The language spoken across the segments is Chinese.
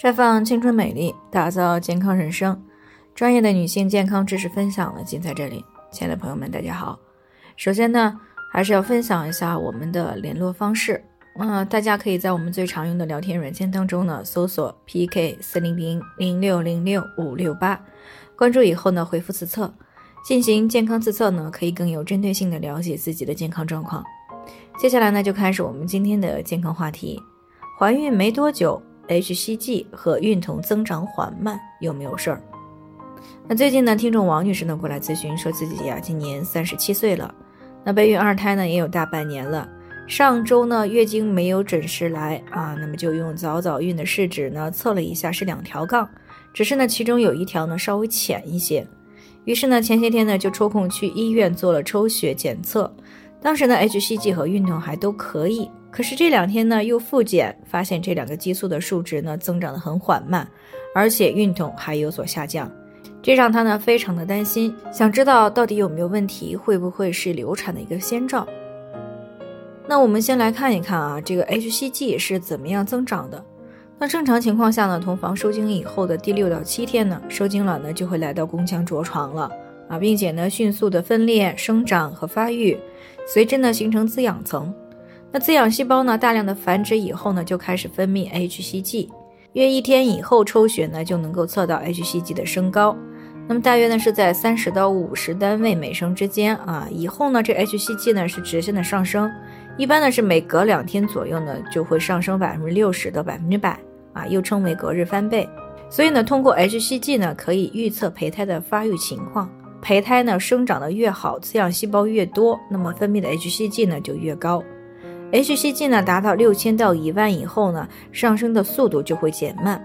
绽放青春美丽，打造健康人生。专业的女性健康知识分享呢，尽在这里。亲爱的朋友们，大家好。首先呢，还是要分享一下我们的联络方式。嗯，大家可以在我们最常用的聊天软件当中呢，搜索 PK 四零零零六零六五六八，关注以后呢，回复自测，进行健康自测呢，可以更有针对性的了解自己的健康状况。接下来呢，就开始我们今天的健康话题。怀孕没多久。HCG 和孕酮增长缓慢有没有事儿？那最近呢，听众王女士呢过来咨询，说自己呀今年三十七岁了，那备孕二胎呢也有大半年了，上周呢月经没有准时来啊，那么就用早早孕的试纸呢测了一下是两条杠，只是呢其中有一条呢稍微浅一些，于是呢前些天呢就抽空去医院做了抽血检测，当时呢 HCG 和孕酮还都可以。可是这两天呢，又复检，发现这两个激素的数值呢增长的很缓慢，而且孕酮还有所下降，这让她呢非常的担心，想知道到底有没有问题，会不会是流产的一个先兆？那我们先来看一看啊，这个 hCG 是怎么样增长的？那正常情况下呢，同房受精以后的第六到七天呢，受精卵呢就会来到宫腔着床了啊，并且呢迅速的分裂、生长和发育，随之呢形成滋养层。那滋养细胞呢，大量的繁殖以后呢，就开始分泌 hCG。约一天以后抽血呢，就能够测到 hCG 的升高。那么大约呢是在三十到五十单位每升之间啊。以后呢，这 hCG 呢是直线的上升，一般呢是每隔两天左右呢就会上升百分之六十到百分之百啊，又称为隔日翻倍。所以呢，通过 hCG 呢可以预测胚胎的发育情况。胚胎呢生长的越好，滋养细胞越多，那么分泌的 hCG 呢就越高。hCG 呢达到六千到一万以后呢，上升的速度就会减慢，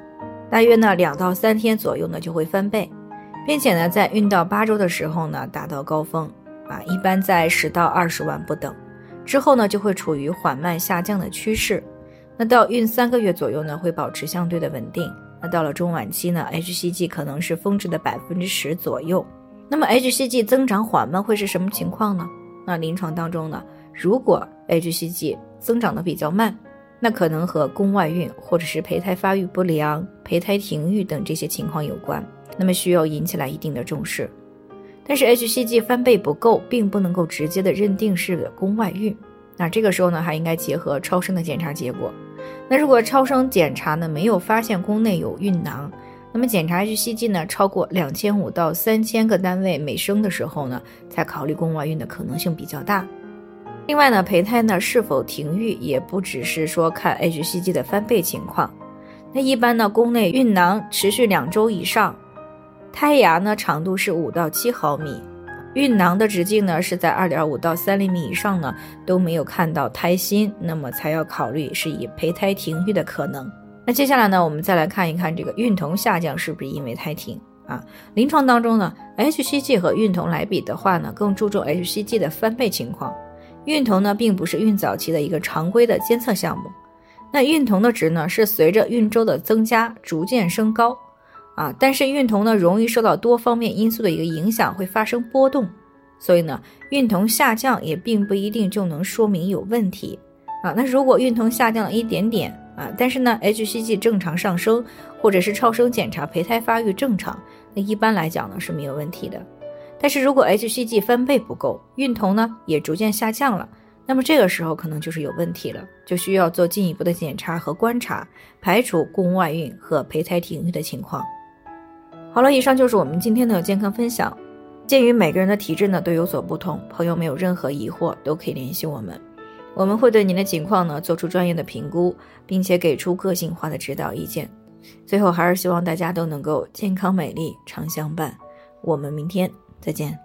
大约呢两到三天左右呢就会翻倍，并且呢在孕到八周的时候呢达到高峰，啊一般在十到二十万不等，之后呢就会处于缓慢下降的趋势，那到孕三个月左右呢会保持相对的稳定，那到了中晚期呢 hCG 可能是峰值的百分之十左右，那么 hCG 增长缓慢会是什么情况呢？那临床当中呢？如果 hCG 增长的比较慢，那可能和宫外孕或者是胚胎发育不良、胚胎停育等这些情况有关，那么需要引起来一定的重视。但是 hCG 翻倍不够，并不能够直接的认定是宫外孕。那这个时候呢，还应该结合超声的检查结果。那如果超声检查呢没有发现宫内有孕囊，那么检查 hCG 呢超过两千五到三千个单位每升的时候呢，才考虑宫外孕的可能性比较大。另外呢，胚胎呢是否停育也不只是说看 hCG 的翻倍情况。那一般呢，宫内孕囊持续两周以上，胎芽呢长度是五到七毫米，孕囊的直径呢是在二点五到三厘米以上呢，都没有看到胎心，那么才要考虑是以胚胎停育的可能。那接下来呢，我们再来看一看这个孕酮下降是不是因为胎停啊？临床当中呢，hCG 和孕酮来比的话呢，更注重 hCG 的翻倍情况。孕酮呢，并不是孕早期的一个常规的监测项目。那孕酮的值呢，是随着孕周的增加逐渐升高，啊，但是孕酮呢，容易受到多方面因素的一个影响，会发生波动。所以呢，孕酮下降也并不一定就能说明有问题，啊，那如果孕酮下降了一点点，啊，但是呢，hCG 正常上升，或者是超声检查胚胎发育正常，那一般来讲呢是没有问题的。但是如果 hCG 翻倍不够，孕酮呢也逐渐下降了，那么这个时候可能就是有问题了，就需要做进一步的检查和观察，排除宫外孕和胚胎停育的情况。好了，以上就是我们今天的健康分享。鉴于每个人的体质呢都有所不同，朋友们有任何疑惑都可以联系我们，我们会对您的情况呢做出专业的评估，并且给出个性化的指导意见。最后还是希望大家都能够健康美丽常相伴。我们明天。再见。